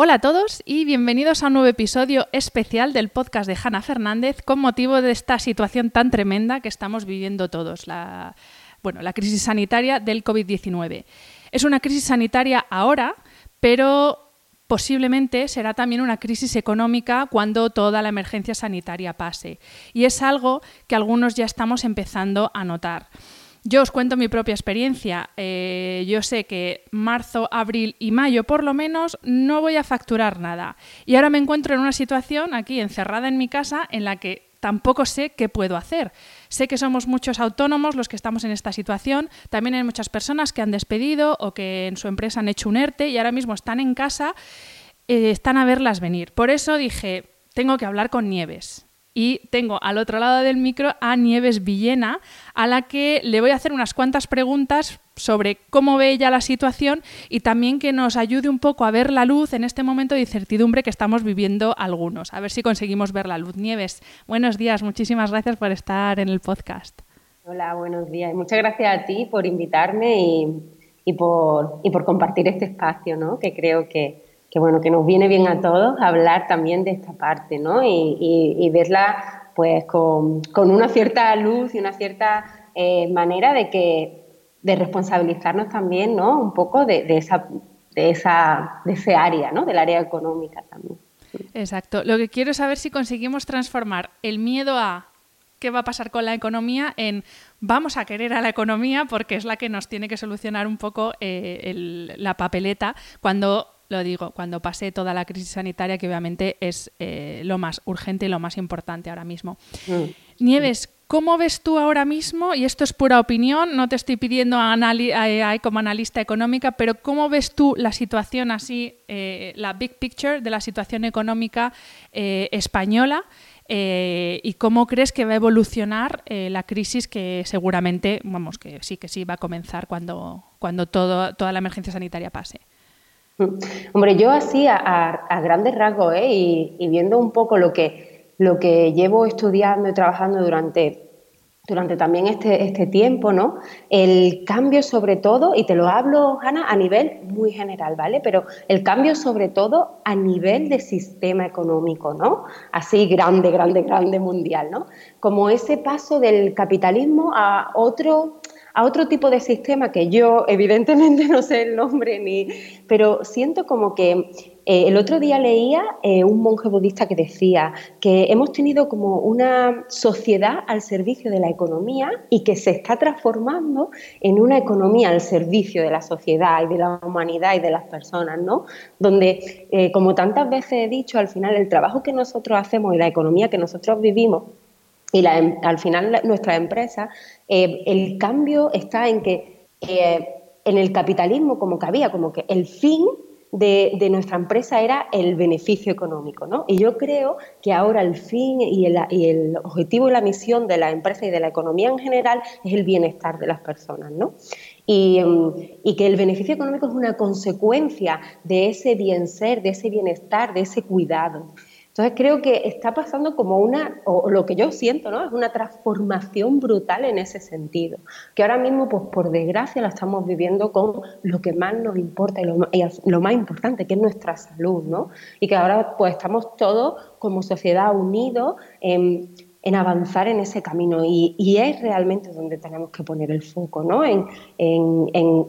Hola a todos y bienvenidos a un nuevo episodio especial del podcast de Hanna Fernández con motivo de esta situación tan tremenda que estamos viviendo todos, la, bueno, la crisis sanitaria del COVID-19. Es una crisis sanitaria ahora, pero posiblemente será también una crisis económica cuando toda la emergencia sanitaria pase. Y es algo que algunos ya estamos empezando a notar. Yo os cuento mi propia experiencia. Eh, yo sé que marzo, abril y mayo, por lo menos, no voy a facturar nada. Y ahora me encuentro en una situación aquí encerrada en mi casa en la que tampoco sé qué puedo hacer. Sé que somos muchos autónomos los que estamos en esta situación. También hay muchas personas que han despedido o que en su empresa han hecho un ERTE y ahora mismo están en casa, eh, están a verlas venir. Por eso dije, tengo que hablar con Nieves y tengo al otro lado del micro a Nieves Villena, a la que le voy a hacer unas cuantas preguntas sobre cómo ve ella la situación y también que nos ayude un poco a ver la luz en este momento de incertidumbre que estamos viviendo algunos. A ver si conseguimos ver la luz. Nieves, buenos días, muchísimas gracias por estar en el podcast. Hola, buenos días. Muchas gracias a ti por invitarme y, por, por compartir este espacio, ¿no? que creo que, que bueno, que nos viene bien a todos hablar también de esta parte, ¿no? Y, verla pues con, una cierta luz y una cierta eh, manera de que de responsabilizarnos también, ¿no? Un poco de, esa de esa de ese área, ¿no? Del área económica también. Exacto. Lo que quiero es saber si conseguimos transformar el miedo a qué va a pasar con la economía en vamos a querer a la economía porque es la que nos tiene que solucionar un poco eh, la papeleta cuando lo digo, cuando pase toda la crisis sanitaria, que obviamente es eh, lo más urgente y lo más importante ahora mismo. Mm. Nieves, ¿cómo ves tú ahora mismo, y esto es pura opinión, no te estoy pidiendo como analista económica, pero cómo ves tú la situación así, eh, la big picture de la situación económica eh, española? y cómo crees que va a evolucionar la crisis que seguramente, vamos, que sí, que sí va a comenzar cuando, cuando todo, toda la emergencia sanitaria pase. Hombre, yo así a, grandes rasgos ¿eh? y, viendo un poco lo que, lo que llevo estudiando y trabajando durante, durante también este, este tiempo, ¿no? El cambio sobre todo, y te lo hablo, Hanna, a nivel muy general, ¿vale? Pero el cambio sobre todo a nivel de sistema económico, ¿no? Así grande, grande, grande mundial, ¿no? Como ese paso del capitalismo a otro a otro tipo de sistema que yo evidentemente no sé el nombre ni, pero siento como que eh, el otro día leía eh, un monje budista que decía que hemos tenido como una sociedad al servicio de la economía y que se está transformando en una economía al servicio de la sociedad y de la humanidad y de las personas, ¿no? Donde, eh, como tantas veces he dicho, al final el trabajo que nosotros hacemos y la economía que nosotros vivimos y em, al final nuestra empresa, eh, el cambio está en que eh, en el capitalismo como que había, como que el fin de, nuestra empresa era el beneficio económico, ¿no? Y yo creo que ahora el fin y el, y el, objetivo y la misión de la empresa y de la economía en general es el bienestar de las personas, ¿no? Y, em, y que el beneficio económico es una consecuencia de ese bien ser, de ese bienestar, de ese cuidado. Entonces creo que está pasando como una, o lo que yo siento, ¿no? Es una transformación brutal en ese sentido, que ahora mismo, pues por desgracia, la estamos viviendo con lo que más nos importa y lo, más importante, que es nuestra salud, ¿no? Y que ahora pues estamos todos como sociedad unidos en, en avanzar en ese camino y, es realmente donde tenemos que poner el foco, ¿no? En,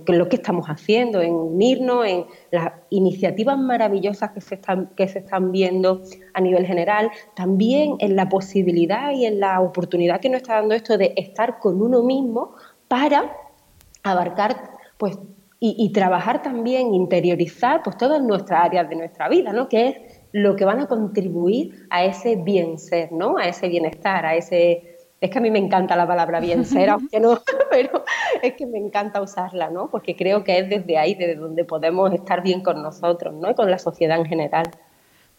lo que estamos haciendo, en unirnos, en las iniciativas maravillosas que se, están, que se están viendo a nivel general, también en la posibilidad y en la oportunidad que nos está dando esto de estar con uno mismo para abarcar pues y, trabajar también, interiorizar pues todas nuestras áreas de nuestra vida, ¿no? Que es lo que van a contribuir a ese bien ser, ¿no? A ese bienestar, a ese... Es que a mí me encanta la palabra bien ser, aunque no, pero es que me encanta usarla, ¿no? Porque creo que es desde ahí, desde donde podemos estar bien con nosotros, ¿no? Y con la sociedad en general.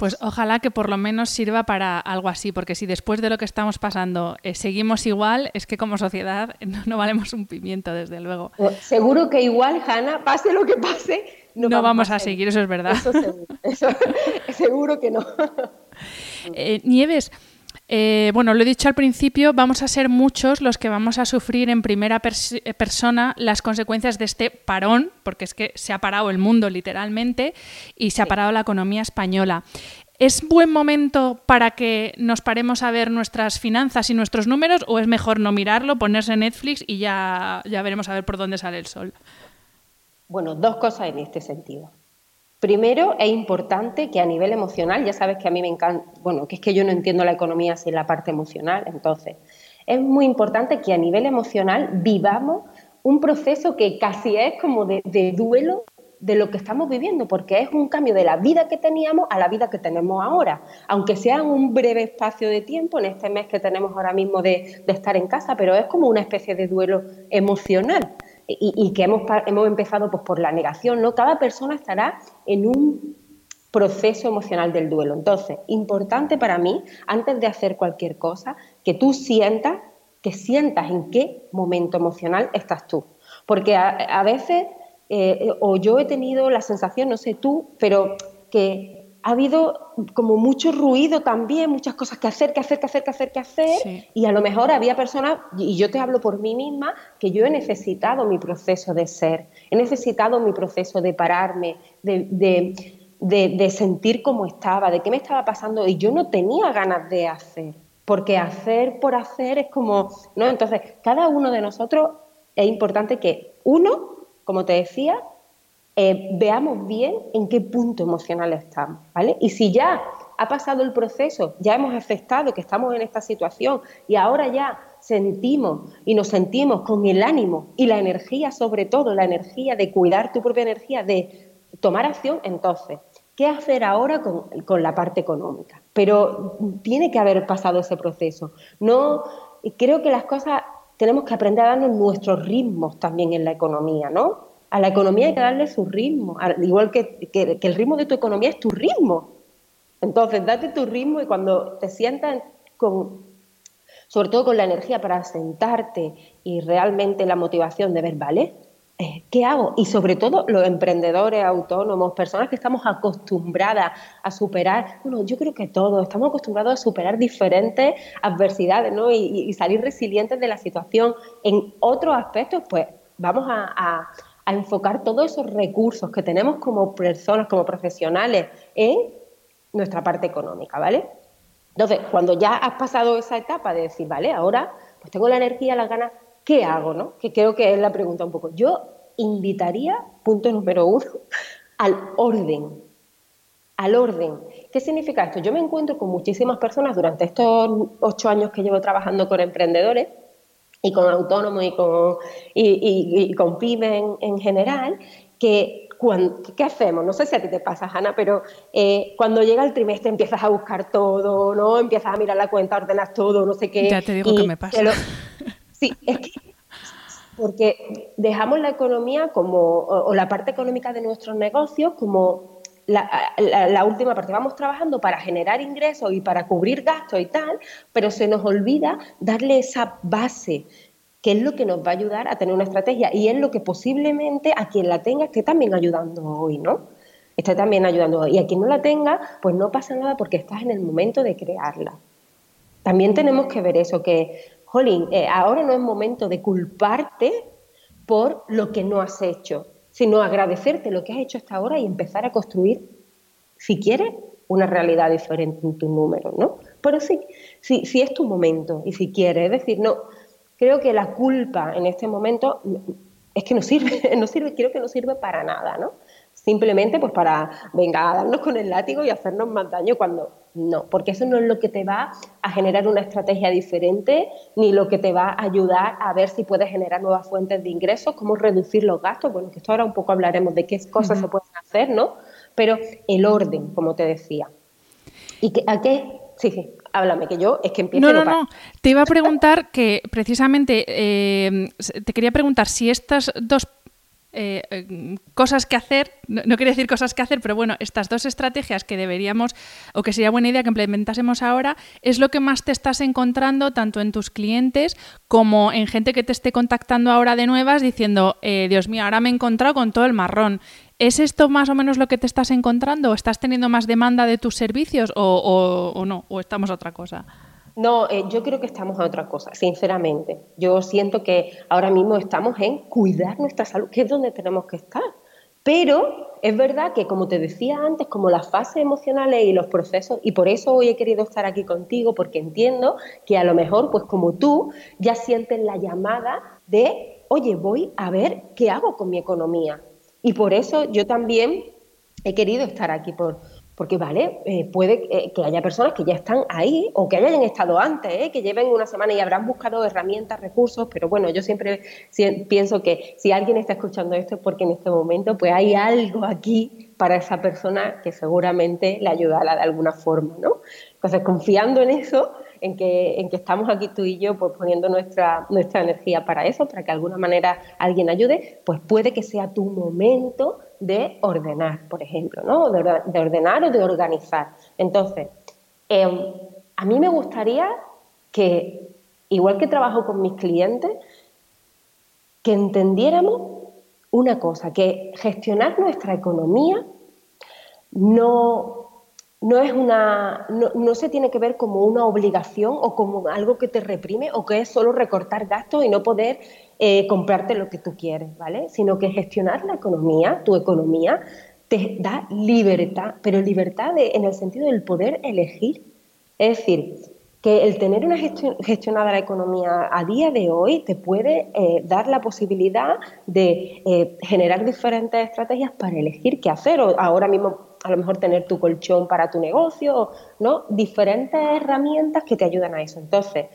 Pues ojalá que por lo menos sirva para algo así, porque si después de lo que estamos pasando eh, seguimos igual, es que como sociedad no, valemos un pimiento, desde luego. Pues seguro que igual, Hanna, pase lo que pase, no, vamos, a, seguir, eso es verdad. Eso seguro, seguro que no. Eh, Nieves, eh, bueno, lo he dicho al principio, vamos a ser muchos los que vamos a sufrir en primera eh, persona las consecuencias de este parón, porque es que se ha parado el mundo literalmente y se ha parado la economía española. ¿Es buen momento para que nos paremos a ver nuestras finanzas y nuestros números o es mejor no mirarlo, ponerse Netflix y ya, ya veremos a ver por dónde sale el sol? Bueno, dos cosas en este sentido. Primero, es importante que a nivel emocional, ya sabes que a mí me encanta, bueno, que es que yo no entiendo la economía sin la parte emocional, entonces, es muy importante que a nivel emocional vivamos un proceso que casi es como de, duelo de lo que estamos viviendo, porque es un cambio de la vida que teníamos a la vida que tenemos ahora, aunque sea en un breve espacio de tiempo, en este mes que tenemos ahora mismo de, de estar en casa, pero es como una especie de duelo emocional y, que hemos, hemos empezado pues, por la negación, ¿no? Cada persona estará en un proceso emocional del duelo. Entonces, importante para mí, antes de hacer cualquier cosa, que tú sientas, que sientas en qué momento emocional estás tú. Porque a, veces, eh, o yo he tenido la sensación, no sé tú, pero que ha habido como mucho ruido también, muchas cosas que hacer, que hacer, que hacer, que hacer, que hacer. Y a lo mejor había personas, y yo te hablo por mí misma, que yo he necesitado mi proceso de ser, he necesitado mi proceso de pararme, de, sentir cómo estaba, de qué me estaba pasando, y yo no tenía ganas de hacer, porque hacer por hacer es como, ¿no? Entonces, cada uno de nosotros es importante que uno, como te decía, eh, veamos bien en qué punto emocional estamos, ¿vale? Y si ya ha pasado el proceso, ya hemos aceptado que estamos en esta situación y ahora ya sentimos y nos sentimos con el ánimo y la energía, sobre todo la energía de cuidar tu propia energía, de tomar acción, entonces, ¿qué hacer ahora con, la parte económica? Pero tiene que haber pasado ese proceso. No, creo que las cosas tenemos que aprender a darnos nuestros ritmos también en la economía, ¿no? A la economía hay que darle su ritmo, igual que, el ritmo de tu economía es tu ritmo. Entonces, date tu ritmo y cuando te sientas con, sobre todo con la energía para sentarte y realmente la motivación de ver, ¿vale? Eh, ¿Qué hago? Y sobre todo los emprendedores autónomos, personas que estamos acostumbradas a superar, bueno, yo creo que todos estamos acostumbrados a superar diferentes adversidades ¿no? y, salir resilientes de la situación. En otros aspectos, pues vamos a enfocar todos esos recursos que tenemos como personas, como profesionales, en nuestra parte económica, ¿vale? Entonces, cuando ya has pasado esa etapa de decir, vale, ahora pues tengo la energía, las ganas, ¿qué hago? ¿no? Que creo que es la pregunta un poco. Yo invitaría, punto número uno, al orden. Al orden. ¿Qué significa esto? Yo me encuentro con muchísimas personas durante estos ocho años que llevo trabajando con emprendedores y con autónomos y con, y, con pymes en, general, que ¿qué hacemos? No sé si a ti te pasa, Hanna, pero eh, cuando llega el trimestre empiezas a buscar todo, ¿no? Empiezas a mirar la cuenta, ordenas todo, no sé qué. Ya te digo que me pasa. sí, es que porque dejamos la economía como, o la parte económica de nuestros negocios como la, última parte. Vamos trabajando para generar ingresos y para cubrir gastos y tal, pero se nos olvida darle esa base que es lo que nos va a ayudar a tener una estrategia y es lo que posiblemente a quien la tenga esté también ayudando hoy, ¿no? Esté también ayudando hoy. Y a quien no la tenga, pues no pasa nada porque estás en el momento de crearla. También tenemos que ver eso, que, jolín, eh, ahora no es momento de culparte por lo que no has hecho sino agradecerte lo que has hecho hasta ahora y empezar a construir, si quieres, una realidad diferente en tu número, ¿no? Pero sí, sí, sí es tu momento y si quieres, es decir, no, creo que la culpa en este momento es que no sirve, no sirve, creo que no sirve para nada, ¿no? Simplemente pues para, venga, a darnos con el látigo y hacernos más daño cuando no, porque eso no es lo que te va a generar una estrategia diferente, ni lo que te va a ayudar a ver si puedes generar nuevas fuentes de ingresos, cómo reducir los gastos, bueno, que esto ahora un poco hablaremos de qué cosas se pueden hacer, ¿no? Pero el orden, como te decía. ¿Y que, a qué? Sí, sí, háblame, que yo es que empiezo. No, no, no. Te iba a preguntar que precisamente eh, te quería preguntar si estas dos eh, eh, cosas que hacer, no, no, quería decir cosas que hacer, pero bueno, estas dos estrategias que deberíamos o que sería buena idea que implementásemos ahora, es lo que más te estás encontrando tanto en tus clientes como en gente que te esté contactando ahora de nuevas diciendo, eh, Dios mío, ahora me he encontrado con todo el marrón. ¿Es esto más o menos lo que te estás encontrando? ¿O estás teniendo más demanda de tus servicios o, o, o no? ¿O estamos a otra cosa? No, eh, yo creo que estamos a otra cosa, sinceramente. Yo siento que ahora mismo estamos en cuidar nuestra salud, que es donde tenemos que estar. Pero es verdad que, como te decía antes, como las fases emocionales y los procesos, y por eso hoy he querido estar aquí contigo, porque entiendo que a lo mejor, pues como tú, ya sientes la llamada de, oye, voy a ver qué hago con mi economía. Y por eso yo también he querido estar aquí por, porque, vale, eh, puede eh, que haya personas que ya están ahí o que hayan estado antes, eh, que lleven una semana y habrán buscado herramientas, recursos, pero bueno, yo siempre pienso que si alguien está escuchando esto es porque en este momento pues hay algo aquí para esa persona que seguramente le ayudará de alguna forma, ¿no? Entonces, confiando en eso, en que, en que estamos aquí tú y yo pues poniendo nuestra, nuestra energía para eso, para que de alguna manera alguien ayude, pues puede que sea tu momento de ordenar, por ejemplo, ¿no? de, ordenar o de organizar. Entonces, em, a mí me gustaría que, igual que trabajo con mis clientes, que entendiéramos una cosa, que gestionar nuestra economía no, no es una, no, se tiene que ver como una obligación o como algo que te reprime o que es solo recortar gastos y no poder eh, comprarte lo que tú quieres, ¿vale? Sino que gestionar la economía, tu economía, te da libertad, pero libertad en el sentido del poder elegir. Es decir, que el tener una gestionada la economía a día de hoy te puede eh, dar la posibilidad de eh, generar diferentes estrategias para elegir qué hacer. O ahora mismo a lo mejor tener tu colchón para tu negocio, ¿no? Diferentes herramientas que te ayudan a eso. Entonces,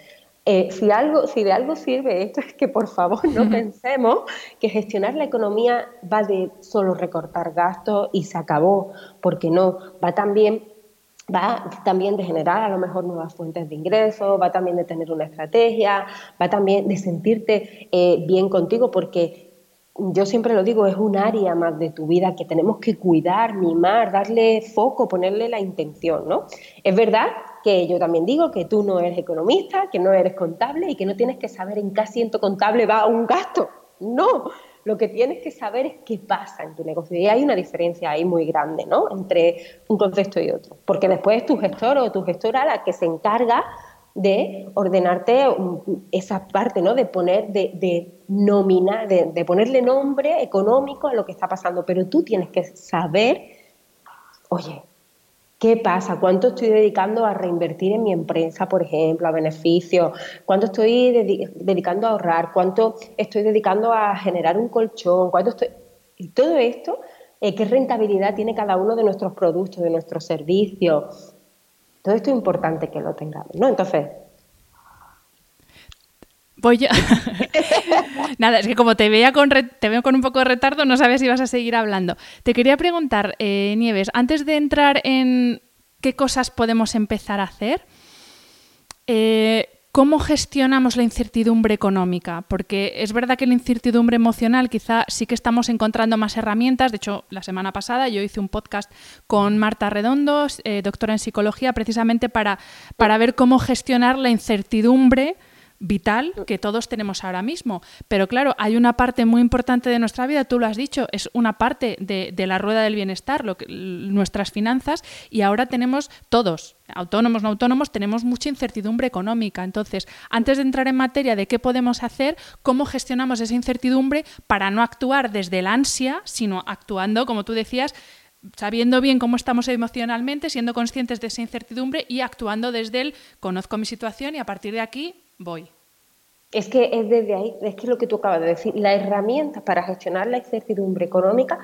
eh, si, algo, si de algo sirve esto es que por favor no pensemos que gestionar la economía va de solo recortar gastos y se acabó, porque no, va también va también de generar a lo mejor nuevas fuentes de ingresos, va también de tener una estrategia, va también de sentirte eh, bien contigo, porque yo siempre lo digo, es un área más de tu vida que tenemos que cuidar, mimar, darle foco, ponerle la intención, ¿no? Es verdad que yo también digo que tú no eres economista, que no eres contable y que no tienes que saber en qué asiento contable va un gasto. No, lo que tienes que saber es qué pasa en tu negocio. Y hay una diferencia ahí muy grande, ¿no? Entre un concepto y otro. Porque después es tu gestor o tu gestora la que se encarga de ordenarte esa parte, ¿no? De poner, de, de nominar, de, ponerle nombre económico a lo que está pasando. Pero tú tienes que saber, oye, ¿qué pasa? ¿Cuánto estoy dedicando a reinvertir en mi empresa, por ejemplo, a beneficios? ¿Cuánto estoy dedicando a ahorrar? ¿Cuánto estoy dedicando a generar un colchón? ¿Cuánto estoy...? Y todo esto, eh, ¿qué rentabilidad tiene cada uno de nuestros productos, de nuestros servicios? Todo esto es importante que lo tengamos, ¿no? Entonces... Voy yo. Nada, es que como te, veía con te veo con un poco de retardo, no sabes si vas a seguir hablando. Te quería preguntar, eh, Nieves, antes de entrar en qué cosas podemos empezar a hacer, eh, ¿Cómo gestionamos la incertidumbre económica? Porque es verdad que la incertidumbre emocional quizá sí que estamos encontrando más herramientas. De hecho, la semana pasada yo hice un podcast con Marta Redondo, eh, doctora en psicología, precisamente para, para ver cómo gestionar la incertidumbre vital que todos tenemos ahora mismo. Pero claro, hay una parte muy importante de nuestra vida, tú lo has dicho, es una parte de, la rueda del bienestar, nuestras finanzas, y ahora tenemos todos, autónomos, no autónomos, tenemos mucha incertidumbre económica. Entonces, antes de entrar en materia de qué podemos hacer, cómo gestionamos esa incertidumbre para no actuar desde el ansia, sino actuando, como tú decías, sabiendo bien cómo estamos emocionalmente, siendo conscientes de esa incertidumbre y actuando desde el conozco mi situación y a partir de aquí voy. Es que es desde ahí, es que lo que tú acabas de decir, las herramientas para gestionar la incertidumbre económica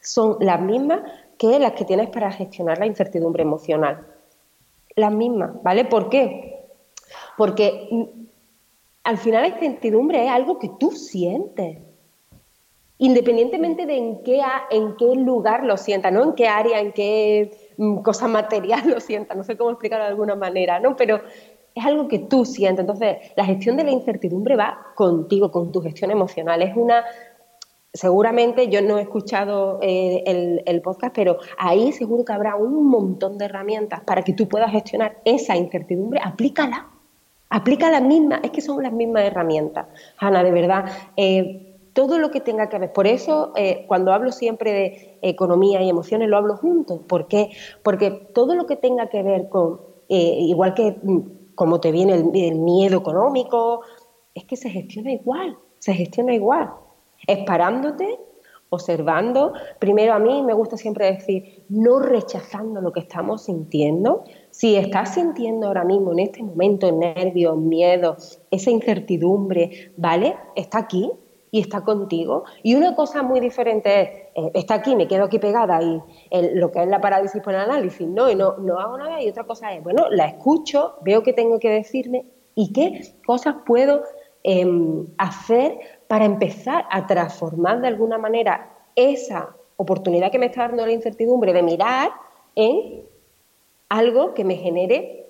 son las mismas que las que tienes para gestionar la incertidumbre emocional. Las mismas, ¿vale? ¿Por qué? Porque mm, al final la incertidumbre es algo que tú sientes independientemente de en qué, en qué lugar lo sienta, ¿no? En qué área, en qué mm, cosa material lo sienta, no sé cómo explicarlo de alguna manera, ¿no? Pero es algo que tú sientes. Entonces, la gestión de la incertidumbre va contigo, con tu gestión emocional. Es una. Seguramente yo no he escuchado eh, el, podcast, pero ahí seguro que habrá un montón de herramientas para que tú puedas gestionar esa incertidumbre. Aplícala. Aplica las mismas, es que son las mismas herramientas. Ana, de verdad. Eh, todo lo que tenga que ver. Por eso, eh, cuando hablo siempre de economía y emociones, lo hablo juntos. ¿Por qué? Porque todo lo que tenga que ver con, igual que como te viene el, miedo económico, es que se gestiona igual, se gestiona igual. Es parándote, observando. Primero, a mí me gusta siempre decir, no rechazando lo que estamos sintiendo. Si estás sintiendo ahora mismo, en este momento, nervios, miedo, esa incertidumbre, ¿vale? Está aquí, y está contigo. Y una cosa muy diferente es, eh, está aquí, me quedo aquí pegada y lo que es la parálisis por el análisis, ¿no? Y no, no hago nada. Y otra cosa es, bueno, la escucho, veo qué tengo que decirme y qué cosas puedo em, hacer para empezar a transformar de alguna manera esa oportunidad que me está dando la incertidumbre de mirar en algo que me genere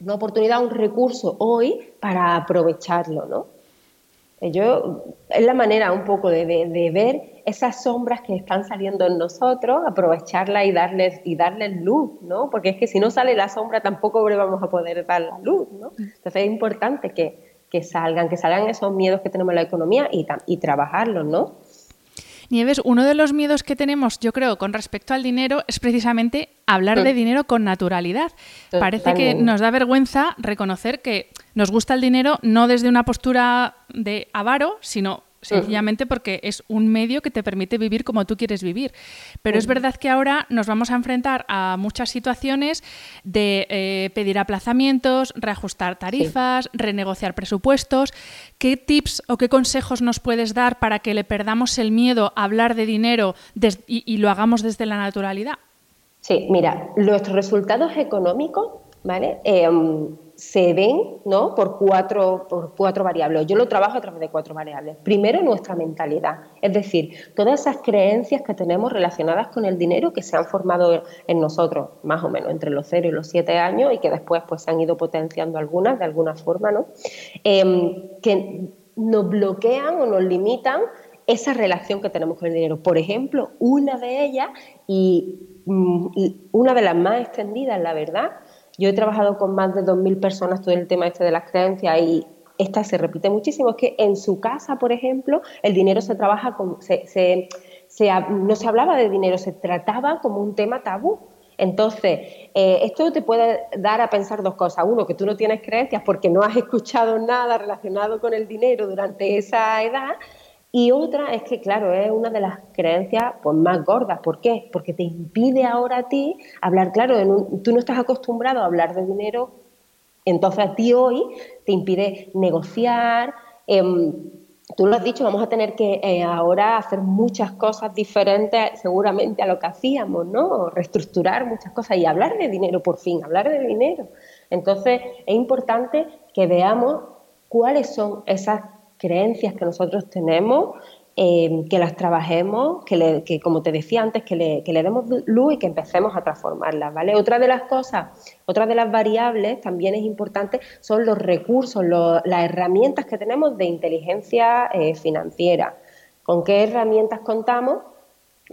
una oportunidad, un recurso hoy para aprovecharlo, ¿no? Yo, es la manera un poco de, ver esas sombras que están saliendo en nosotros, aprovecharlas y darles, y darles luz, ¿no? Porque es que si no sale la sombra tampoco vamos a poder dar la luz, ¿no? Entonces es importante que, salgan, que salgan esos miedos que tenemos en la economía y, y trabajarlos, ¿no? Nieves, uno de los miedos que tenemos, yo creo, con respecto al dinero es precisamente hablar de dinero con naturalidad. Parece que nos da vergüenza reconocer que nos gusta el dinero no desde una postura de avaro, sino sencillamente porque es un medio que te permite vivir como tú quieres vivir. Pero es verdad que ahora nos vamos a enfrentar a muchas situaciones de eh, pedir aplazamientos, reajustar tarifas, renegociar presupuestos. ¿Qué tips o qué consejos nos puedes dar para que le perdamos el miedo a hablar de dinero y, lo hagamos desde la naturalidad? Sí, mira, nuestros resultados económicos, ¿vale? Em, se ven ¿no? por, cuatro, por cuatro variables. Yo lo trabajo a través de cuatro variables. Primero, nuestra mentalidad, es decir, todas esas creencias que tenemos relacionadas con el dinero que se han formado en nosotros, más o menos entre los 0 y los 7 años, y que después pues, se han ido potenciando algunas de alguna forma, ¿no? Em, que nos bloquean o nos limitan esa relación que tenemos con el dinero. Por ejemplo, una de ellas, y mm, una de las más extendidas, la verdad, yo he trabajado con más de 2.000 personas todo el tema este de las creencias y esta se repite muchísimo. Es que en su casa, por ejemplo, el dinero se trabaja como, se, no se hablaba de dinero, se trataba como un tema tabú. Entonces, eh, esto te puede dar a pensar dos cosas. Uno, que tú no tienes creencias porque no has escuchado nada relacionado con el dinero durante esa edad. Y otra es que, claro, es una de las creencias pues, más gordas. ¿Por qué? Porque te impide ahora a ti hablar, claro, tú no estás acostumbrado a hablar de dinero, entonces a ti hoy te impide negociar. Em, tú lo has dicho, vamos a tener que eh, ahora hacer muchas cosas diferentes seguramente a lo que hacíamos, ¿no? Reestructurar muchas cosas y hablar de dinero, por fin, hablar de dinero. Entonces es importante que veamos cuáles son esas creencias que nosotros tenemos, eh, que las trabajemos, que, como te decía antes, que le, que le, demos luz y que empecemos a transformarlas, ¿vale? Otra de las cosas, otra de las variables también es importante son los recursos, las herramientas que tenemos de inteligencia eh, financiera. ¿Con qué herramientas contamos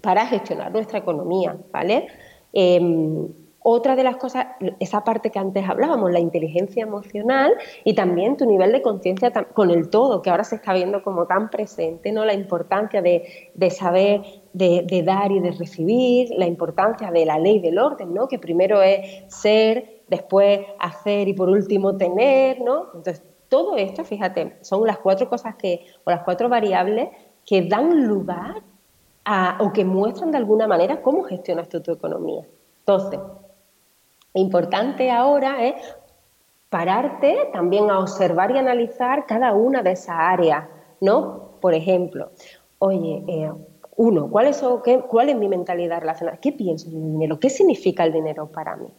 para gestionar nuestra economía, ¿vale? Em, otra de las cosas, esa parte que antes hablábamos, la inteligencia emocional y también tu nivel de conciencia con el todo, que ahora se está viendo como tan presente, ¿no? La importancia de, saber, de, dar y de recibir, la importancia de la ley del orden, ¿no? Que primero es ser, después hacer y por último tener, ¿no? Entonces, todo esto, fíjate, son las cuatro cosas que, o las cuatro variables que dan lugar o que muestran de alguna manera cómo gestionas tu economía. Entonces, importante ahora es pararte también a observar y analizar cada una de esas áreas, ¿no? Por ejemplo, oye, eh, uno, ¿cuál es, qué, ¿cuál es mi mentalidad relacionada? ¿Qué pienso del dinero? ¿Qué significa el dinero para mí?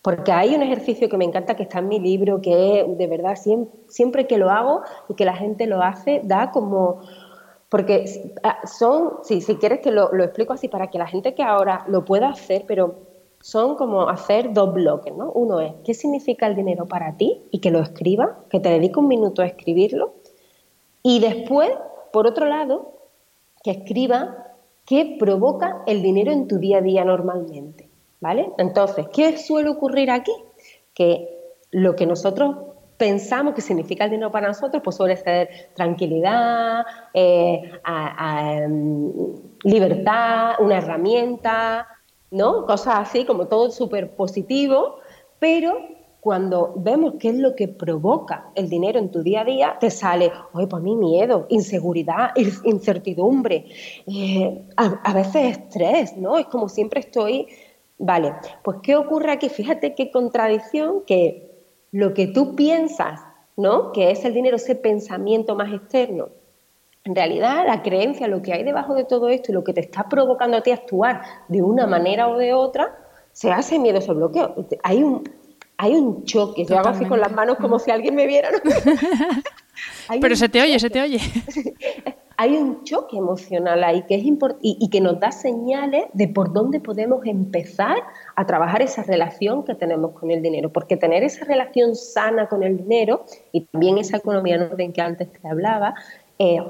Porque hay un ejercicio que me encanta que está en mi libro, que de verdad siempre, que lo hago y que la gente lo hace, da como... Porque ah, son, si quieres te lo, lo explico así para que la gente que ahora lo pueda hacer, pero son como hacer dos bloques, ¿no? Uno es, ¿qué significa el dinero para ti? Y que lo escriba, que te dedique un minuto a escribirlo. Y después, por otro lado, que escriba qué provoca el dinero en tu día a día normalmente, ¿vale? Entonces, ¿qué suele ocurrir aquí? Que lo que nosotros pensamos que significa el dinero para nosotros, pues suele ser tranquilidad, eh, em, libertad, una herramienta, ¿no? Cosas así, como todo súper positivo, pero cuando vemos qué es lo que provoca el dinero en tu día a día, te sale, oye, pues mí miedo, inseguridad, incertidumbre, eh, a, veces estrés, ¿no? Es como siempre estoy, vale, pues ¿qué ocurre aquí? Fíjate qué contradicción que lo que tú piensas, ¿no? Que es el dinero, ese pensamiento más externo, en realidad, la creencia, lo que hay debajo de todo esto y lo que te está provocando a ti actuar de una manera o de otra, se hace miedo ese bloqueo. Hay un, hay un choque. Yo hago así con las manos como si alguien me viera. Pero se te oye, se te oye. hay un choque emocional ahí que es y, y que nos da señales de por dónde podemos empezar a trabajar esa relación que tenemos con el dinero. Porque tener esa relación sana con el dinero y también esa economía en orden que antes te hablaba, eh,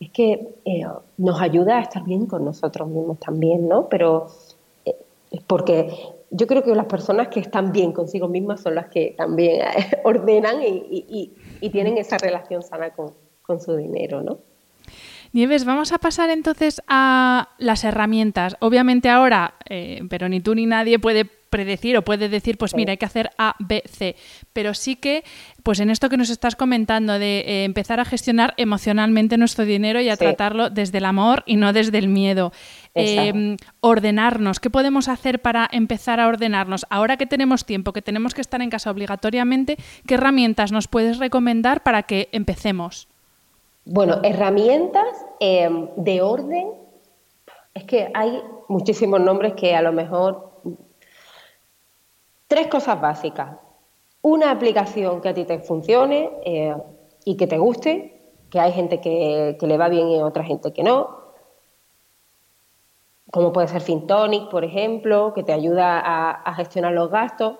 es que eh, nos ayuda a estar bien con nosotros mismos también, ¿no? Pero eh, porque yo creo que las personas que están bien consigo mismas son las que también ordenan y, tienen esa relación sana con, con su dinero, ¿no? Nieves, vamos a pasar entonces a las herramientas. Obviamente ahora, eh, pero ni tú ni nadie puede predecir o puede decir, pues mira, hay que hacer A, B, C. Pero sí que, pues en esto que nos estás comentando, de eh, empezar a gestionar emocionalmente nuestro dinero y a tratarlo desde el amor y no desde el miedo. Em, ordenarnos, ¿qué podemos hacer para empezar a ordenarnos? Ahora que tenemos tiempo, que tenemos que estar en casa obligatoriamente, ¿qué herramientas nos puedes recomendar para que empecemos? Bueno, herramientas em, de orden, es que hay muchísimos nombres que a lo mejor... Tres cosas básicas. Una aplicación que a ti te funcione eh, y que te guste, que hay gente que, le va bien y otra gente que no. Como puede ser FinTonic, por ejemplo, que te ayuda a gestionar los gastos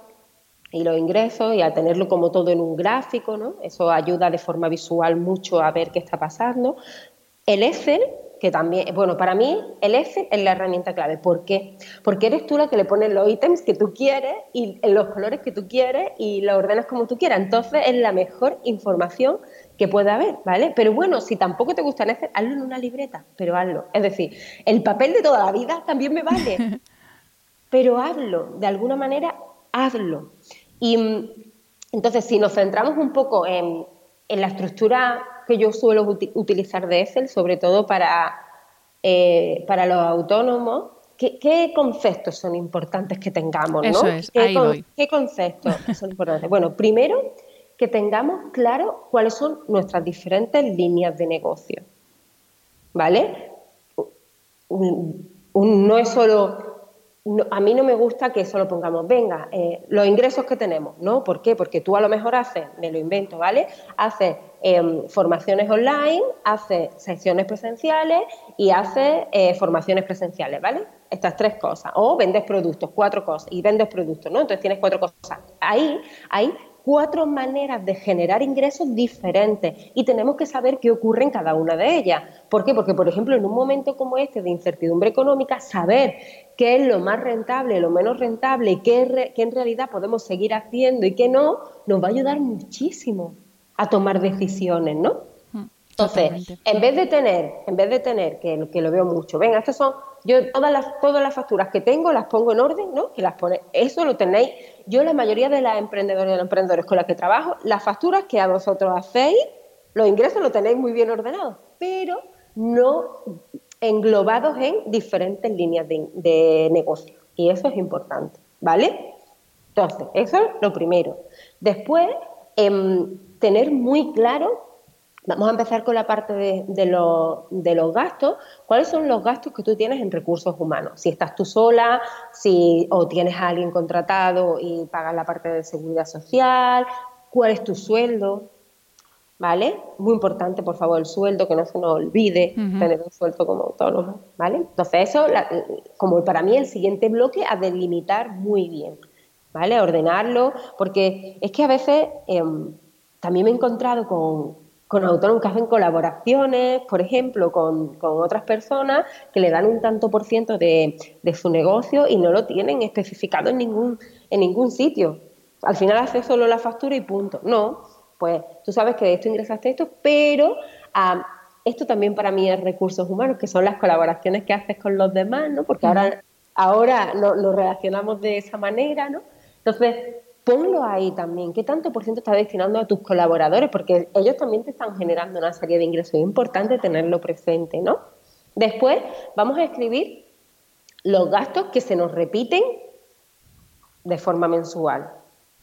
y los ingresos y a tenerlo como todo en un gráfico, ¿no? Eso ayuda de forma visual mucho a ver qué está pasando. El Excel, que también, bueno, para mí el Excel es la herramienta clave. ¿Por qué? Porque eres tú la que le pones los ítems que tú quieres y en los colores que tú quieres y lo ordenas como tú quieras. Entonces es la mejor información que puede haber, ¿vale? Pero bueno, si tampoco te gusta el Excel, hazlo en una libreta, pero hazlo. Es decir, el papel de toda la vida también me vale. pero hazlo, de alguna manera, hazlo. Y mm, entonces, si nos centramos un poco en, la estructura que yo suelo utilizar de Excel, sobre todo para, eh, para los autónomos, ¿qué, conceptos son importantes que tengamos? Eso es, ¿Qué, ahí ¿Qué conceptos son importantes? Bueno, primero, que tengamos claro cuáles son nuestras diferentes líneas de negocio. ¿Vale? no es solo a mí no me gusta que solo pongamos, venga, eh, los ingresos que tenemos, ¿no? ¿Por qué? Porque tú a lo mejor haces, me lo invento, ¿vale? Haces em, formaciones online, haces sesiones presenciales y haces eh, formaciones presenciales, ¿vale? Estas tres cosas. O vendes productos, cuatro cosas, y vendes productos, ¿no? Entonces tienes cuatro cosas. Ahí, ahí cuatro maneras de generar ingresos diferentes y tenemos que saber qué ocurre en cada una de ellas. ¿Por qué? Porque, por ejemplo, en un momento como este de incertidumbre económica, saber qué es lo más rentable, lo menos rentable y qué, en realidad podemos seguir haciendo y qué no, nos va a ayudar muchísimo a tomar decisiones, ¿no? Entonces, en vez de tener, en vez de tener, que, que lo veo mucho, venga, estas son yo todas las, todas las facturas que tengo las pongo en orden, ¿no? Que las pone, eso lo tenéis. Yo la mayoría de las emprendedores y los emprendedores con las que trabajo, las facturas que a vosotros hacéis, los ingresos lo tenéis muy bien ordenados, pero no englobados en diferentes líneas de, negocio. Y eso es importante, ¿vale? Entonces, eso es lo primero. Después, em, tener muy claro, vamos a empezar con la parte de, de, los gastos, cuáles son los gastos que tú tienes en recursos humanos. Si estás tú sola, si o tienes a alguien contratado y pagas la parte de seguridad social, cuál es tu sueldo, ¿vale? Muy importante, por favor, el sueldo, que no se nos olvide tener un sueldo como autónomo, ¿vale? Entonces eso, como para mí el siguiente bloque, a delimitar muy bien, ¿vale? A ordenarlo, porque es que a veces em, también me he encontrado con, con autónomos que hacen colaboraciones, por ejemplo, con, con, otras personas que le dan un tanto por ciento de, de, su negocio y no lo tienen especificado en ningún, en ningún sitio. Al final hace solo la factura y punto. No, pues tú sabes que de esto ingresaste esto, pero ah, esto también para mí es recursos humanos, que son las colaboraciones que haces con los demás, ¿no? Porque ahora, ahora lo, relacionamos de esa manera, ¿no? Entonces, ponlo ahí también. ¿Qué tanto por ciento estás destinando a tus colaboradores? Porque ellos también te están generando una serie de ingresos. Es importante tenerlo presente, ¿no? Después vamos a escribir los gastos que se nos repiten de forma mensual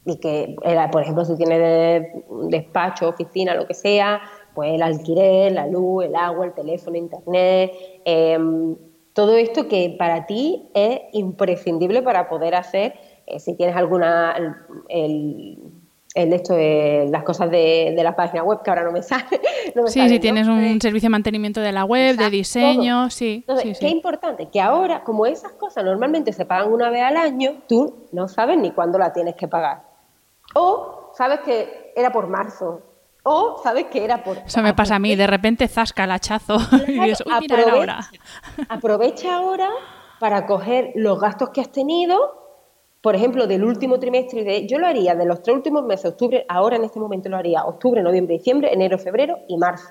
y que, por ejemplo, si tienes despacho, oficina, lo que sea, pues el alquiler, la luz, el agua, el teléfono, internet, em, todo esto que para ti es imprescindible para poder hacer, eh, si tienes alguna, el, el, esto de las cosas de, la página web, que ahora no me sale. sí, si tienes un servicio de mantenimiento de la web, de diseño, sí, sí, Qué importante, que ahora, como esas cosas normalmente se pagan una vez al año, tú no sabes ni cuándo la tienes que pagar. O sabes que era por marzo. O sabes que era por. Eso me pasa a mí, de repente zasca el hachazo. y aprovecha, ahora. aprovecha ahora para coger los gastos que has tenido por ejemplo, del último trimestre, de, yo lo haría de los tres últimos meses, octubre, ahora en este momento lo haría octubre, noviembre, diciembre, enero, febrero y marzo.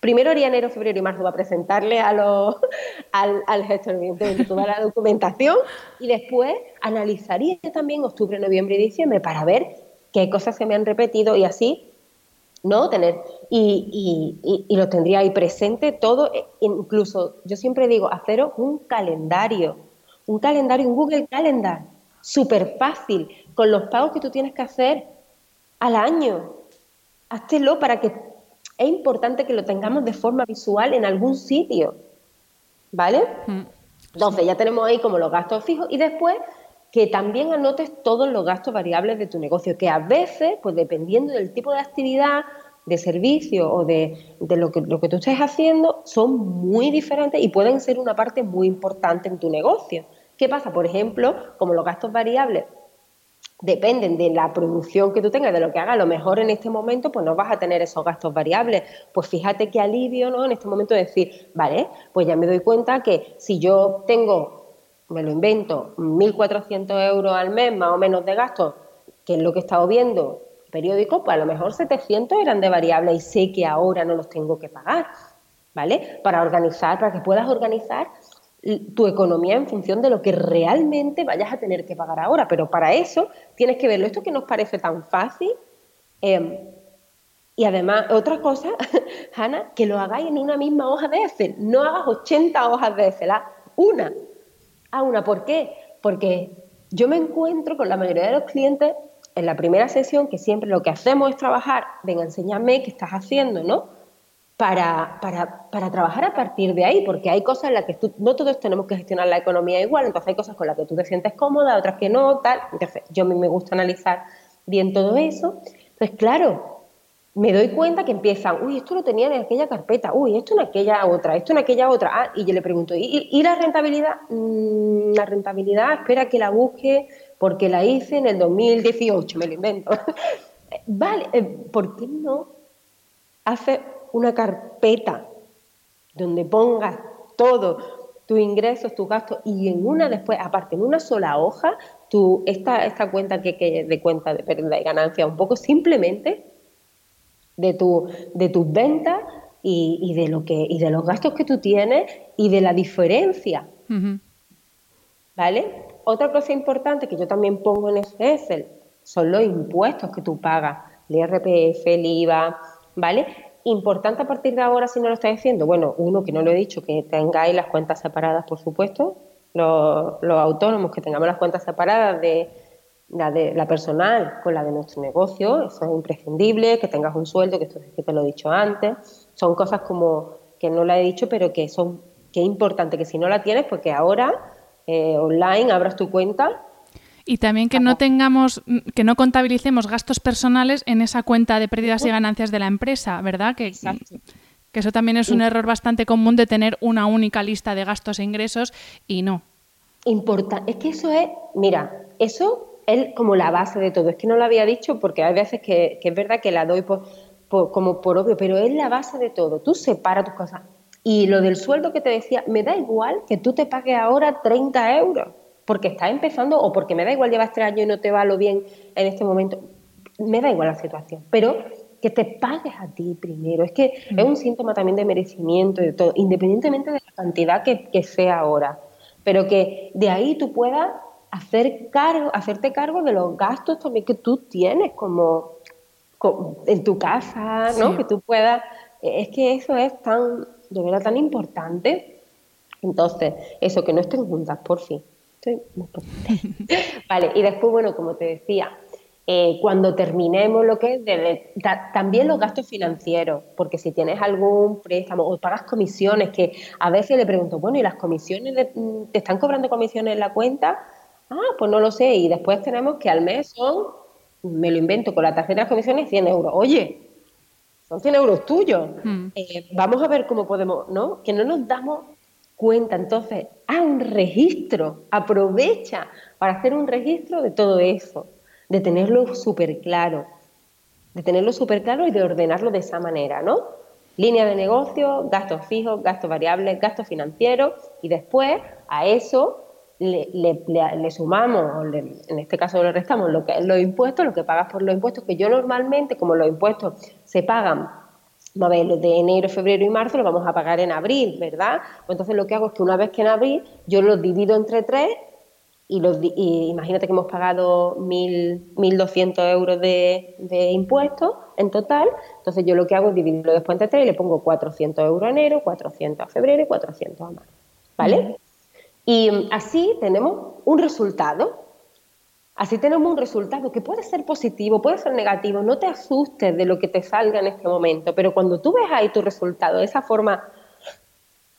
Primero haría enero, febrero y marzo para presentarle a los, al, al gestor de toda la documentación y después analizaría también octubre, noviembre y diciembre para ver qué cosas se me han repetido y así no tener y, y, y, lo tendría ahí presente todo, e, incluso yo siempre digo, haceros un calendario, un calendario, un Google Calendar, súper fácil, con los pagos que tú tienes que hacer al año. Háztelo para que es importante que lo tengamos de forma visual en algún sitio. ¿Vale? Mm. Entonces ya tenemos ahí como los gastos fijos y después que también anotes todos los gastos variables de tu negocio, que a veces, pues dependiendo del tipo de actividad, de servicio o de, lo, que, lo que tú estés haciendo, son muy diferentes y pueden ser una parte muy importante en tu negocio. ¿Qué pasa? Por ejemplo, como los gastos variables dependen de la producción que tú tengas, de lo que hagas, a lo mejor en este momento pues no vas a tener esos gastos variables. Pues fíjate qué alivio, ¿no? En este momento decir, vale, pues ya me doy cuenta que si yo tengo, me lo invento, 1.400 euros al mes más o menos de gastos, que es lo que he estado viendo periódico, pues a lo mejor 700 eran de variables y sé que ahora no los tengo que pagar, ¿vale? Para organizar, para que puedas organizar tu economía en función de lo que realmente vayas a tener que pagar ahora. Pero para eso tienes que verlo. Esto que nos parece tan fácil. Em, y además, otra cosa, Hanna, que lo hagáis en una misma hoja de Excel. No hagas 80 hojas de Excel, una. A una. ¿Por qué? Porque yo me encuentro con la mayoría de los clientes en la primera sesión que siempre lo que hacemos es trabajar, venga, enséñame qué estás haciendo, ¿no? Para, para, para, trabajar a partir de ahí, porque hay cosas en las que tú, no todos tenemos que gestionar la economía igual, entonces hay cosas con las que tú te sientes cómoda, otras que no, tal. Entonces, yo a mí me gusta analizar bien todo eso. Entonces, claro, me doy cuenta que empiezan, uy, esto lo tenía en aquella carpeta, uy, esto en aquella otra, esto en aquella otra. Ah, y yo le pregunto, ¿y, la rentabilidad? Mm, la rentabilidad, espera que la busque porque la hice en el 2018, me lo invento. vale, eh, ¿por qué no hace una carpeta donde pongas todo, tus ingresos, tus gastos, y en una después, aparte, en una sola hoja, tu, esta, esta cuenta que, de cuenta de pérdida y ganancia, un poco simplemente de, tu, de tus ventas y, de lo que, y de los gastos que tú tienes y de la diferencia. ¿Vale? Otra cosa importante que yo también pongo en ese Excel son los impuestos que tú pagas, el IRPF, el IVA, ¿vale? importante a partir de ahora si no lo estáis haciendo, bueno, uno que no lo he dicho, que tengáis las cuentas separadas, por supuesto, los, autónomos que tengamos las cuentas separadas de la de la personal con la de nuestro negocio, eso es imprescindible, que tengas un sueldo, que esto que te lo he dicho antes, son cosas como que no la he dicho, pero que son que es importante que si no la tienes, porque ahora eh, online abras tu cuenta y también que no tengamos, que no contabilicemos gastos personales en esa cuenta de pérdidas y ganancias de la empresa, ¿verdad? Que, que eso también es un error bastante común de tener una única lista de gastos e ingresos y no. Importa, es que eso es, mira, eso es como la base de todo. Es que no lo había dicho porque hay veces que, es verdad que la doy por, como por obvio, pero es la base de todo. Tú separa tus cosas. Y lo del sueldo que te decía, me da igual que tú te pagues ahora 30 euros porque estás empezando o porque me da igual llevar tres años y no te va lo bien en este momento. Me da igual la situación, pero que te pagues a ti primero. Es que es un síntoma también de merecimiento y de todo, independientemente de la cantidad que, sea ahora. Pero que de ahí tú puedas hacer cargo, hacerte cargo de los gastos también que tú tienes como, en tu casa, ¿no? Que tú puedas. Es que eso es tan, de verdad, tan importante. Entonces, eso, que no estén juntas, por fin. Vale, y después, bueno, como te decía, eh, cuando terminemos lo que es también los gastos financieros, porque si tienes algún préstamo o pagas comisiones, que a veces le pregunto, bueno, ¿y las comisiones te están cobrando comisiones en la cuenta? Ah, pues no lo sé, y después tenemos que al mes son, me lo invento, con la tarjeta de comisiones 100 euros. Oye, son 100 euros tuyos. Hmm. Eh, vamos a ver cómo podemos, ¿no? Que no nos damos cuenta. Entonces, haz un registro, aprovecha para hacer un registro de todo eso, de tenerlo súper claro, de tenerlo súper claro y de ordenarlo de esa manera, ¿no? Línea de negocio, gastos fijos, gastos variables, gastos financieros y después a eso le, sumamos, en este caso le restamos lo que los impuestos, lo que pagas por los impuestos, que yo normalmente, como los impuestos se pagan a ver, los de enero, febrero y marzo los vamos a pagar en abril, ¿verdad? Pues entonces lo que hago es que una vez que en abril yo los divido entre tres y, los, imagínate que hemos pagado 1.200 euros de, impuestos en total, entonces yo lo que hago es dividirlo después entre tres y le pongo 400 euros a enero, 400 a febrero y 400 a marzo, ¿vale? Y así tenemos un resultado Así tenemos un resultado que puede ser positivo, puede ser negativo, no te asustes de lo que te salga en este momento, pero cuando tú ves ahí tu resultado de esa forma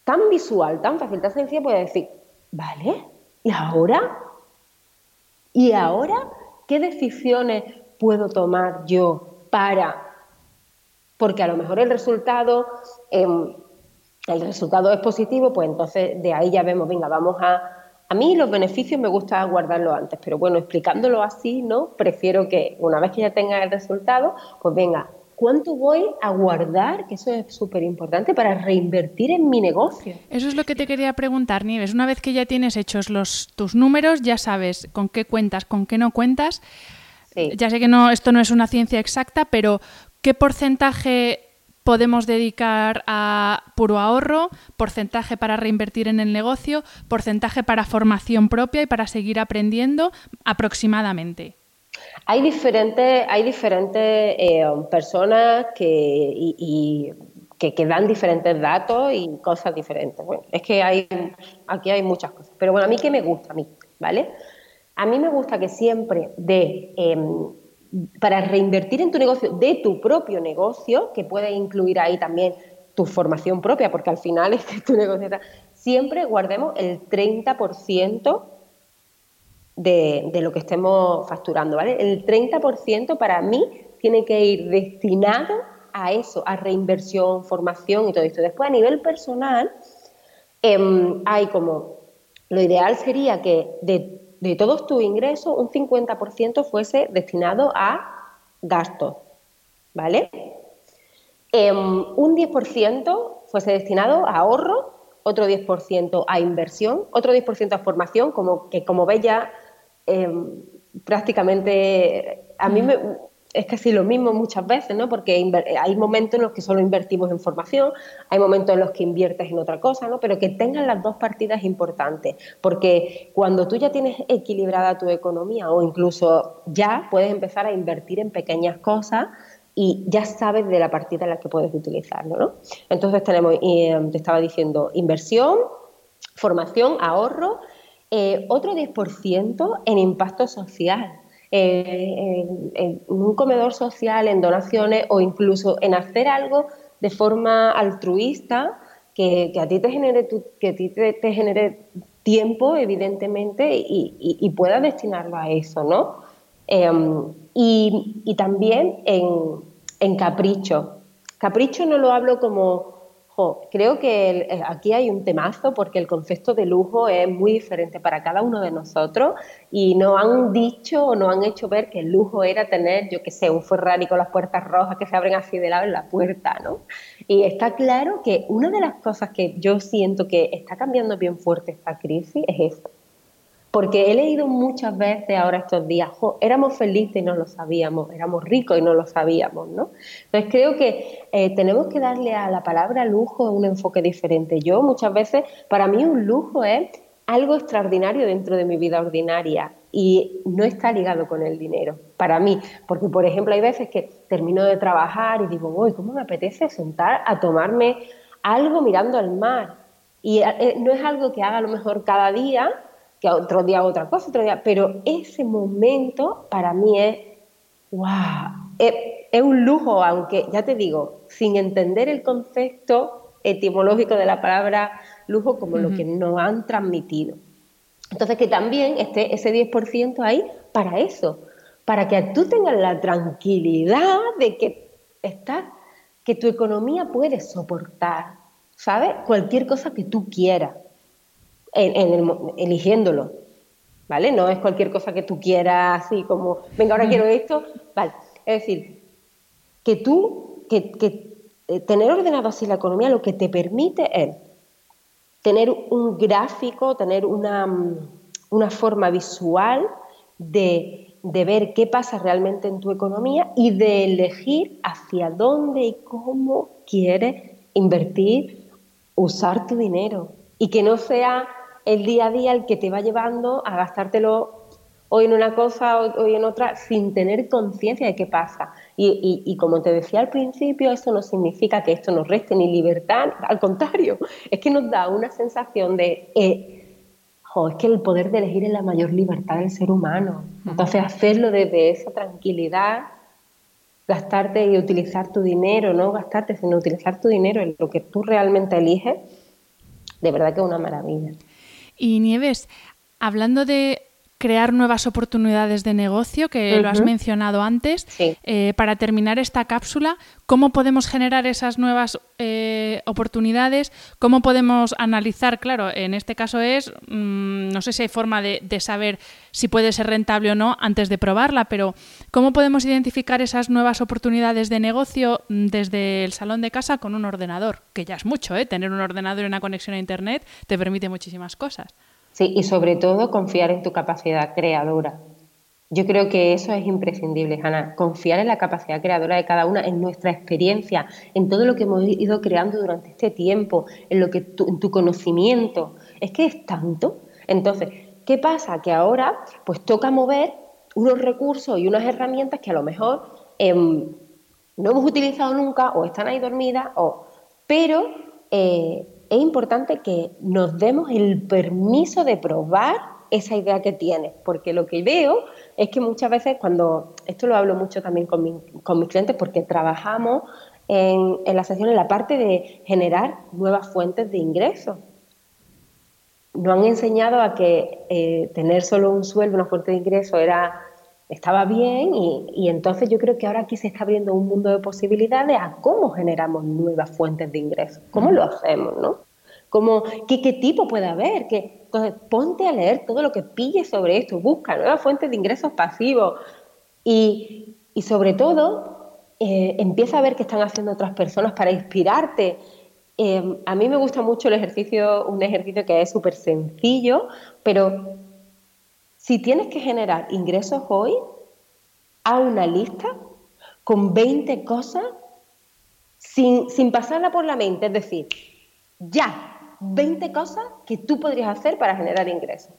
tan visual, tan fácil, tan sencilla, puedes decir, vale, ¿y ahora? ¿Y ahora qué decisiones puedo tomar yo para? Porque a lo mejor el resultado, em, el resultado es positivo, pues entonces de ahí ya vemos, venga, vamos a a mí los beneficios me gusta guardarlos antes, pero bueno, explicándolo así, ¿no? Prefiero que una vez que ya tenga el resultado, pues venga, ¿cuánto voy a guardar? Que eso es súper importante para reinvertir en mi negocio. Eso es lo que te quería preguntar, Nieves. Una vez que ya tienes hechos los, tus números, ya sabes con qué cuentas, con qué no cuentas. Ya sé que no, esto no es una ciencia exacta, pero ¿qué porcentaje podemos dedicar a puro ahorro, porcentaje para reinvertir en el negocio, porcentaje para formación propia y para seguir aprendiendo aproximadamente. Hay diferentes, hay diferentes eh, personas que, que, dan diferentes datos y cosas diferentes. Bueno, es que hay, aquí hay muchas cosas. Pero bueno, a mí que me gusta, a mí, ¿vale? A mí me gusta que siempre de para reinvertir en tu negocio, de tu propio negocio, que puede incluir ahí también tu formación propia, porque al final es que tu negocio está, siempre guardemos el 30% de, de lo que estemos facturando, ¿vale? El 30% para mí tiene que ir destinado a eso, a reinversión, formación y todo esto. Después, a nivel personal, em, hay como, lo ideal sería que de de todos tus ingresos, un 50% fuese destinado a gastos, ¿vale? Em, un 10% fuese destinado a ahorro, otro 10% a inversión, otro 10% a formación, como que como veis ya em, prácticamente a mí me, es casi lo mismo muchas veces, ¿no? Porque hay momentos en los que solo invertimos en formación, hay momentos en los que inviertes en otra cosa, ¿no? Pero que tengan las dos partidas importantes, porque cuando tú ya tienes equilibrada tu economía o incluso ya puedes empezar a invertir en pequeñas cosas y ya sabes de la partida en la que puedes utilizarlo. ¿no? Entonces tenemos, eh, te estaba diciendo, inversión, formación, ahorro, eh, otro 10% en impacto social. Eh, en, un comedor social, en donaciones o incluso en hacer algo de forma altruista que, a ti te genere, que a ti te, genere tiempo, evidentemente, y, y, puedas destinarlo a eso, ¿no? Em, y, también en, en capricho. Capricho no lo hablo como creo que eh, aquí hay un temazo porque el concepto de lujo es muy diferente para cada uno de nosotros y nos han dicho o nos han hecho ver que el lujo era tener, yo qué sé, un Ferrari con las puertas rojas que se abren así de lado en la puerta, ¿no? Y está claro que una de las cosas que yo siento que está cambiando bien fuerte esta crisis es esto porque he leído muchas veces ahora estos días, éramos felices y no lo sabíamos, éramos ricos y no lo sabíamos, ¿no? Entonces creo que eh, tenemos que darle a la palabra lujo un enfoque diferente. Yo muchas veces, para mí un lujo es algo extraordinario dentro de mi vida ordinaria y no está ligado con el dinero, para mí, porque por ejemplo hay veces que termino de trabajar y digo, uy, ¿cómo me apetece sentar a tomarme algo mirando al mar? Y eh, no es algo que haga a lo mejor cada día, que otro día otra cosa, otro día, pero ese momento para mí es, wow, es, un lujo, aunque ya te digo, sin entender el concepto etimológico de la palabra lujo como lo que nos han transmitido. Entonces que también esté ese 10% ahí para eso, para que tú tengas la tranquilidad de que estás, que tu economía puede soportar, ¿sabes? Cualquier cosa que tú quieras en, eligiéndolo, ¿vale? No es cualquier cosa que tú quieras, así como, venga, ahora quiero esto, vale. Es decir, que tú, que, eh, tener ordenado así la economía lo que te permite es tener un gráfico, tener una, mm, una forma visual de, de, ver qué pasa realmente en tu economía y de elegir hacia dónde y cómo quieres invertir, usar tu dinero. Y que no sea el día a día el que te va llevando a gastártelo hoy en una cosa, hoy en otra, sin tener conciencia de qué pasa. Y, como te decía al principio, eso no significa que esto nos reste ni libertad, al contrario, es que nos da una sensación de, eh, es que el poder de elegir es la mayor libertad del ser humano. Entonces, hacerlo desde esa tranquilidad, gastarte y utilizar tu dinero, no gastarte, sino utilizar tu dinero en lo que tú realmente eliges, de verdad que es una maravilla. Y Nieves, hablando de crear nuevas oportunidades de negocio, que lo has mencionado antes. Eh, para terminar esta cápsula, ¿cómo podemos generar esas nuevas eh, oportunidades? ¿Cómo podemos analizar? Claro, en este caso es, mm, no sé si hay forma de, saber si puede ser rentable o no antes de probarla, pero ¿cómo podemos identificar esas nuevas oportunidades de negocio mm, desde el salón de casa con un ordenador? Que ya es mucho, ¿eh? Tener un ordenador y una conexión a Internet te permite muchísimas cosas. Sí, y sobre todo confiar en tu capacidad creadora. Yo creo que eso es imprescindible, Hanna, confiar en la capacidad creadora de cada una, en nuestra experiencia, en todo lo que hemos ido creando durante este tiempo, en lo que en tu conocimiento. Es que es tanto. Entonces, ¿qué pasa? Que ahora pues toca mover unos recursos y unas herramientas que a lo mejor em, no hemos utilizado nunca o están ahí dormidas, o, pero eh, es importante que nos demos el permiso de probar esa idea que tienes, porque lo que veo es que muchas veces cuando, esto lo hablo mucho también con, mis clientes porque trabajamos en, la sesión en la parte de generar nuevas fuentes de ingresos. Nos han enseñado a que eh, tener solo un sueldo, una fuente de ingreso era estaba bien y, entonces yo creo que ahora aquí se está abriendo un mundo de posibilidades a cómo generamos nuevas fuentes de ingresos, cómo lo hacemos, ¿no? Como, ¿qué, qué tipo puede haber? Que, entonces, ponte a leer todo lo que pilles sobre esto, busca nuevas fuentes de ingresos pasivos y, y sobre todo eh, empieza a ver qué están haciendo otras personas para inspirarte. Em, a mí me gusta mucho el ejercicio, un ejercicio que es súper sencillo, pero si tienes que generar ingresos hoy, a una lista con 20 cosas sin, sin pasarla por la mente, es decir, ya, 20 cosas que tú podrías hacer para generar ingresos.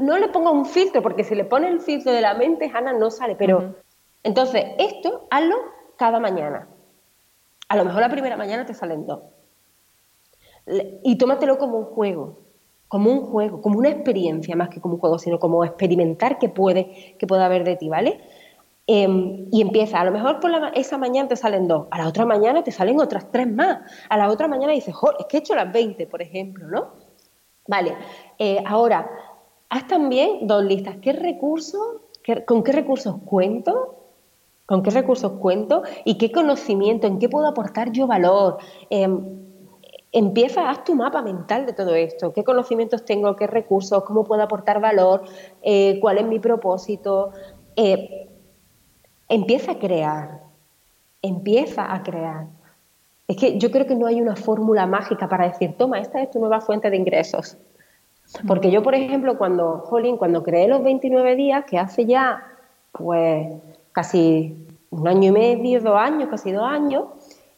No, le pongo un filtro, porque si le pones el filtro de la mente, Ana no sale, pero Entonces, esto hazlo cada mañana. A lo mejor la primera mañana te salen dos. Y tómatelo como un juego, como un juego, como una experiencia más que como un juego, sino como experimentar que puede, que puede haber de ti, ¿vale? Em, y empieza, a lo mejor por esa mañana te salen dos, a la otra mañana te salen otras tres más, a la otra mañana dices, joder, es que he hecho las 20, por ejemplo, ¿no? Vale, eh, ahora, haz también dos listas, ¿qué recursos, con qué recursos cuento? ¿Con qué recursos cuento? ¿Y qué conocimiento? ¿En qué puedo aportar yo valor? Em, empieza, haz tu mapa mental de todo esto. ¿Qué conocimientos tengo? ¿Qué recursos? ¿Cómo puedo aportar valor? Eh, ¿Cuál es mi propósito? Eh, empieza a crear. Empieza a crear. Es que yo creo que no hay una fórmula mágica para decir, toma, esta es tu nueva fuente de ingresos. Porque yo, por ejemplo, cuando, Jolín, cuando creé los 29 días, que hace ya, pues, casi un año y medio, dos años, casi dos años,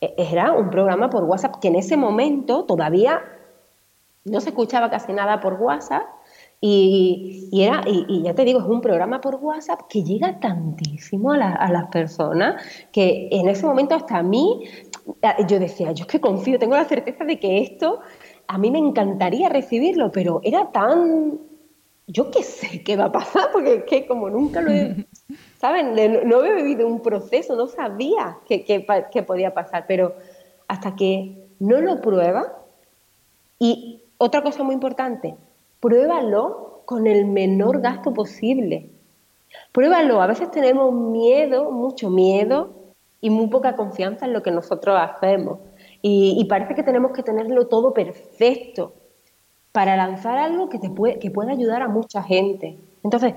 era un programa por WhatsApp que en ese momento todavía no se escuchaba casi nada por WhatsApp y, era, y, ya te digo, es un programa por WhatsApp que llega tantísimo a, a, las personas que en ese momento hasta a mí, yo decía, yo es que confío, tengo la certeza de que esto, a mí me encantaría recibirlo, pero era tan, yo qué sé qué va a pasar, porque es que como nunca lo he ¿saben? No he vivido un proceso, no sabía qué podía pasar, pero hasta que no lo prueba, y otra cosa muy importante, pruébalo con el menor gasto posible. Pruébalo, a veces tenemos miedo, mucho miedo y muy poca confianza en lo que nosotros hacemos. Y, parece que tenemos que tenerlo todo perfecto para lanzar algo que, te puede, que pueda ayudar a mucha gente. Entonces,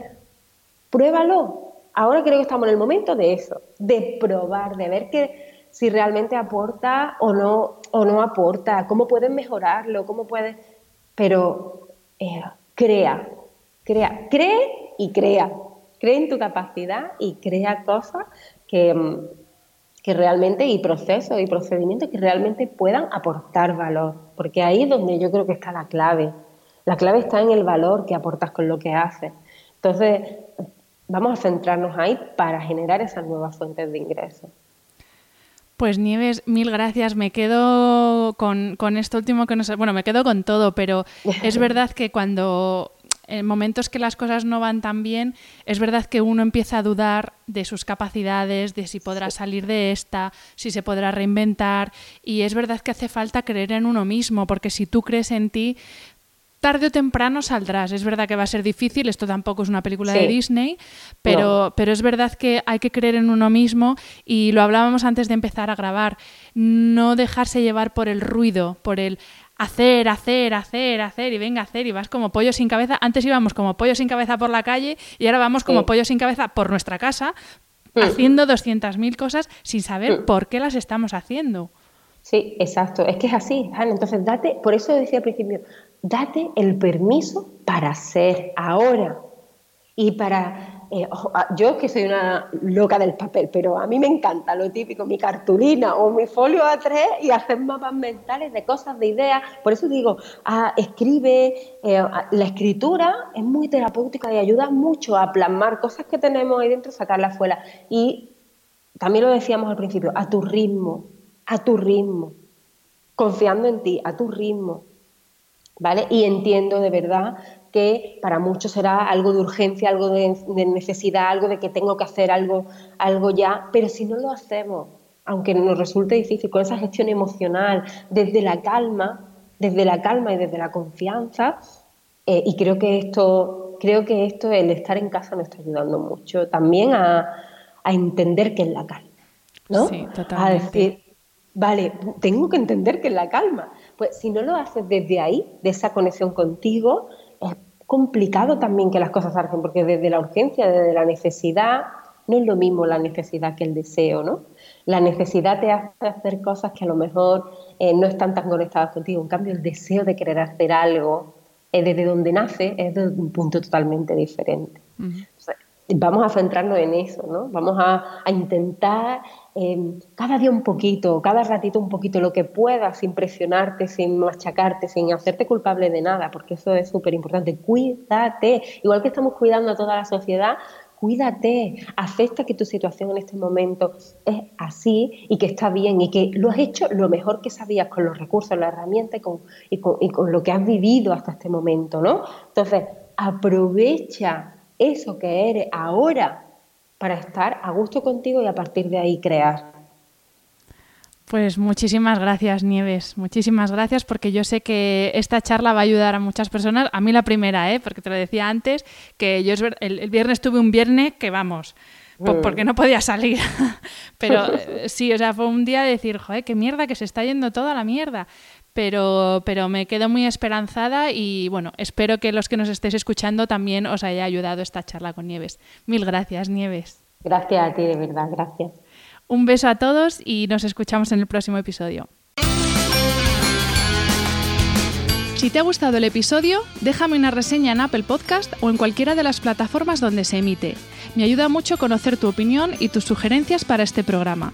pruébalo, ahora creo que estamos en el momento de eso, de probar, de ver que si realmente aporta o no, o no aporta, cómo puedes mejorarlo, cómo puedes... Pero eh, crea, crea, cree y crea. Cree en tu capacidad y crea cosas que, que realmente, y procesos y procedimientos que realmente puedan aportar valor. Porque ahí es donde yo creo que está la clave. La clave está en el valor que aportas con lo que haces. Entonces, vamos a centrarnos ahí para generar esas nuevas fuentes de ingresos. Pues Nieves, mil gracias. Me quedo con, esto último que nos... Bueno, me quedo con todo, pero es verdad que cuando en momentos que las cosas no van tan bien, es verdad que uno empieza a dudar de sus capacidades, de si podrá salir de esta, si se podrá reinventar. Y es verdad que hace falta creer en uno mismo, porque si tú crees en ti, tarde o temprano saldrás. Es verdad que va a ser difícil, esto tampoco es una película de Disney, pero, pero es verdad que hay que creer en uno mismo y lo hablábamos antes de empezar a grabar, no dejarse llevar por el ruido, por el hacer, hacer, hacer, hacer y venga a hacer y vas como pollo sin cabeza. Antes íbamos como pollo sin cabeza por la calle y ahora vamos como pollo sin cabeza por nuestra casa mm. haciendo 200.000 cosas sin saber mm. por qué las estamos haciendo. Sí, exacto. Es que es así, Entonces, date, por eso decía al principio, date el permiso para ser ahora. Y para, eh, yo que soy una loca del papel, pero a mí me encanta lo típico, mi cartulina o mi folio A3 y hacer mapas mentales de cosas, de ideas. Por eso digo, ah, escribe, eh, la escritura es muy terapéutica y ayuda mucho a plasmar cosas que tenemos ahí dentro, sacarlas afuera. Y también lo decíamos al principio, a tu ritmo, a tu ritmo, confiando en ti, a tu ritmo. ¿Vale? Y entiendo de verdad que para muchos será algo de urgencia, algo de, necesidad, algo de que tengo que hacer algo, algo ya, pero si no lo hacemos, aunque nos resulte difícil, con esa gestión emocional, desde la calma, desde la calma y desde la confianza, eh, y creo que esto, creo que esto, el estar en casa me está ayudando mucho también a, entender que es la calma, ¿no? Sí, totalmente. A decir, vale, tengo que entender que es la calma pues si no lo haces desde ahí, de esa conexión contigo, es complicado también que las cosas salgan, porque desde la urgencia, desde la necesidad, no es lo mismo la necesidad que el deseo, ¿no? La necesidad te hace hacer cosas que a lo mejor eh, no están tan conectadas contigo. En cambio, el deseo de querer hacer algo, eh, desde donde nace, es de un punto totalmente diferente vamos a centrarnos en eso, ¿no? Vamos a, intentar em, cada día un poquito, cada ratito un poquito, lo que puedas, sin presionarte, sin machacarte, sin hacerte culpable de nada, porque eso es súper importante. Cuídate, igual que estamos cuidando a toda la sociedad, cuídate, acepta que tu situación en este momento es así y que está bien y que lo has hecho lo mejor que sabías con los recursos, la herramienta y con, y con, lo que has vivido hasta este momento, ¿no? Entonces, aprovecha eso que eres ahora para estar a gusto contigo y a partir de ahí crear. Pues muchísimas gracias, Nieves. Muchísimas gracias porque yo sé que esta charla va a ayudar a muchas personas. A mí la primera, ¿eh? porque te lo decía antes, que yo el, viernes tuve un viernes que vamos, mm. porque no podía salir. Pero sí, o sea, fue un día de decir, joder, qué mierda, que se está yendo toda la mierda. Pero, pero me quedo muy esperanzada y bueno, espero que los que nos estéis escuchando también os haya ayudado esta charla con Nieves. Mil gracias, Nieves. Gracias a ti, de verdad, gracias. Un beso a todos y nos escuchamos en el próximo episodio. Si te ha gustado el episodio, déjame una reseña en Apple Podcast o en cualquiera de las plataformas donde se emite. Me ayuda mucho conocer tu opinión y tus sugerencias para este programa.